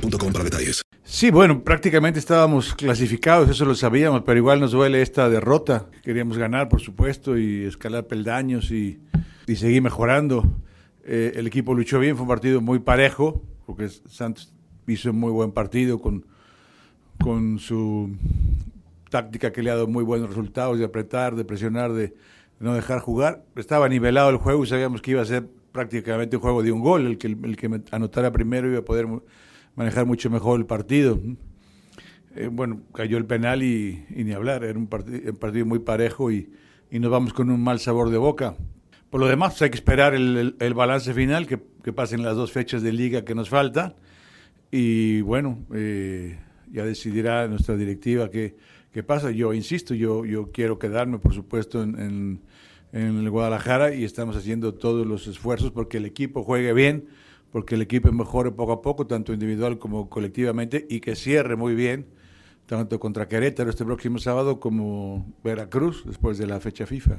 para detalles. Sí, bueno, prácticamente estábamos clasificados, eso lo sabíamos, pero igual nos duele esta derrota. Queríamos ganar, por supuesto, y escalar peldaños y, y seguir mejorando. Eh, el equipo luchó bien, fue un partido muy parejo, porque Santos hizo un muy buen partido con, con su táctica que le ha dado muy buenos resultados, de apretar, de presionar, de, de no dejar jugar. Estaba nivelado el juego y sabíamos que iba a ser prácticamente un juego de un gol, el que, el que anotara primero iba a poder manejar mucho mejor el partido. Eh, bueno, cayó el penal y, y ni hablar, era un, un partido muy parejo y, y, nos vamos con un mal sabor de boca. Por lo demás, pues hay que esperar el, el, balance final, que, que, pasen las dos fechas de liga que nos faltan. Y bueno, eh, ya decidirá nuestra directiva qué, qué pasa. Yo insisto, yo, yo quiero quedarme, por supuesto, en, en, en el Guadalajara y estamos haciendo todos los esfuerzos porque el equipo juegue bien porque el equipo mejore poco a poco, tanto individual como colectivamente, y que cierre muy bien, tanto contra Querétaro este próximo sábado como Veracruz después de la fecha FIFA.